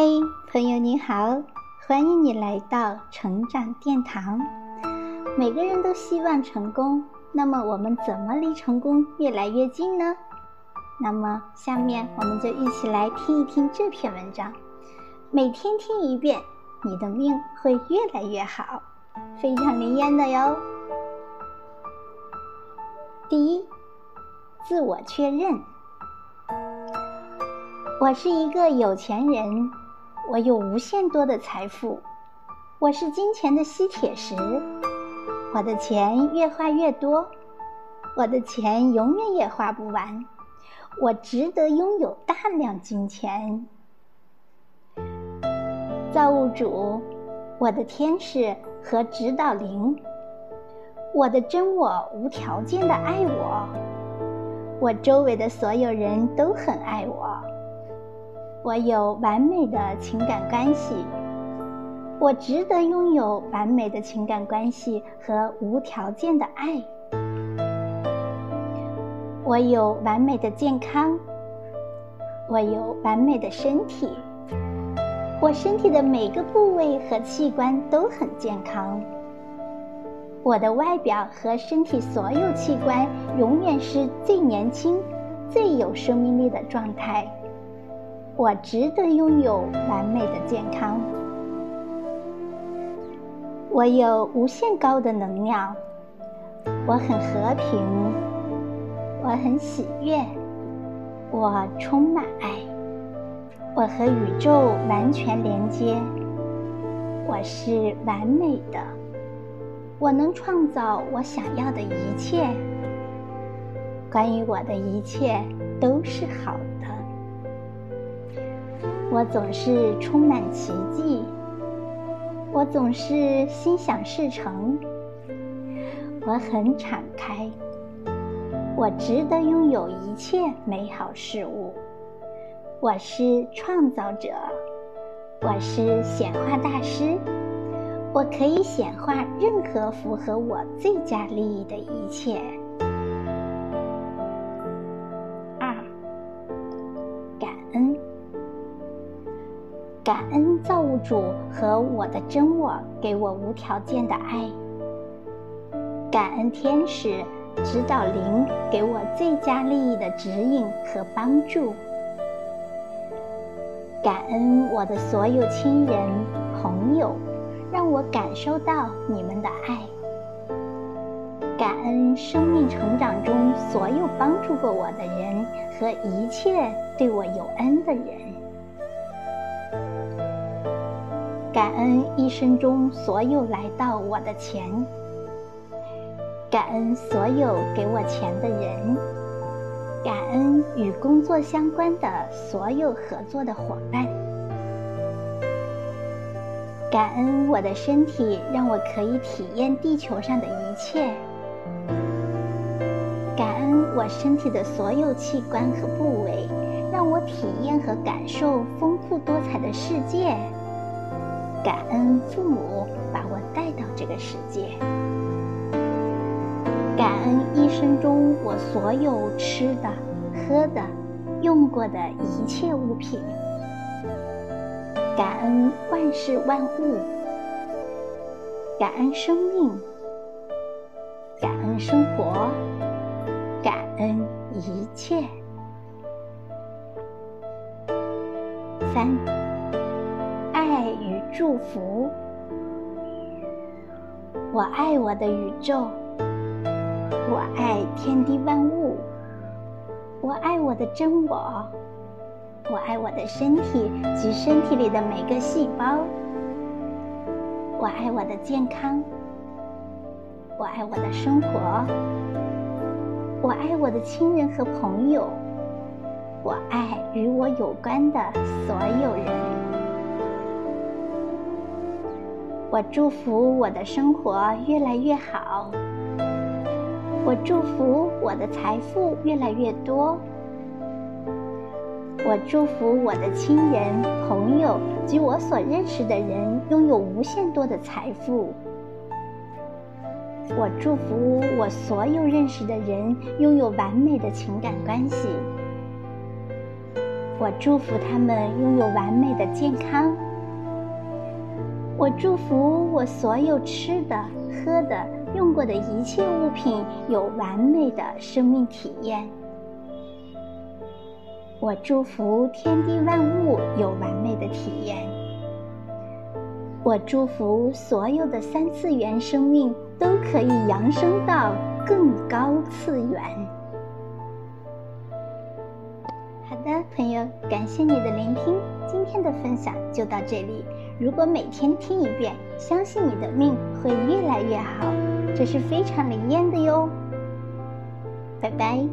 嘿，朋友你好，欢迎你来到成长殿堂。每个人都希望成功，那么我们怎么离成功越来越近呢？那么下面我们就一起来听一听这篇文章。每天听一遍，你的命会越来越好，非常灵验的哟。第一，自我确认。我是一个有钱人，我有无限多的财富，我是金钱的吸铁石，我的钱越花越多，我的钱永远也花不完，我值得拥有大量金钱。造物主，我的天使和指导灵，我的真我无条件的爱我，我周围的所有人都很爱我。我有完美的情感关系，我值得拥有完美的情感关系和无条件的爱。我有完美的健康，我有完美的身体，我身体的每个部位和器官都很健康。我的外表和身体所有器官永远是最年轻、最有生命力的状态。我值得拥有完美的健康。我有无限高的能量。我很和平。我很喜悦。我充满爱。我和宇宙完全连接。我是完美的。我能创造我想要的一切。关于我的一切都是好的。我总是充满奇迹，我总是心想事成，我很敞开，我值得拥有一切美好事物，我是创造者，我是显化大师，我可以显化任何符合我最佳利益的一切。感恩造物主和我的真我给我无条件的爱，感恩天使、指导灵给我最佳利益的指引和帮助，感恩我的所有亲人朋友，让我感受到你们的爱，感恩生命成长中所有帮助过我的人和一切对我有恩的人。感恩一生中所有来到我的钱，感恩所有给我钱的人，感恩与工作相关的所有合作的伙伴，感恩我的身体让我可以体验地球上的一切，感恩我身体的所有器官和部位，让我体验和感受丰富多彩的世界。感恩父母把我带到这个世界，感恩一生中我所有吃的、喝的、用过的一切物品，感恩万事万物，感恩生命，感恩生活，感恩一切。三。祝福，我爱我的宇宙，我爱天地万物，我爱我的真我，我爱我的身体及身体里的每个细胞，我爱我的健康，我爱我的生活，我爱我的亲人和朋友，我爱与我有关的所有人。我祝福我的生活越来越好。我祝福我的财富越来越多。我祝福我的亲人、朋友及我所认识的人拥有无限多的财富。我祝福我所有认识的人拥有完美的情感关系。我祝福他们拥有完美的健康。我祝福我所有吃的、喝的、用过的一切物品有完美的生命体验。我祝福天地万物有完美的体验。我祝福所有的三次元生命都可以扬升到更高次元。好的，朋友，感谢你的聆听，今天的分享就到这里。如果每天听一遍，相信你的命会越来越好，这是非常灵验的哟。拜拜。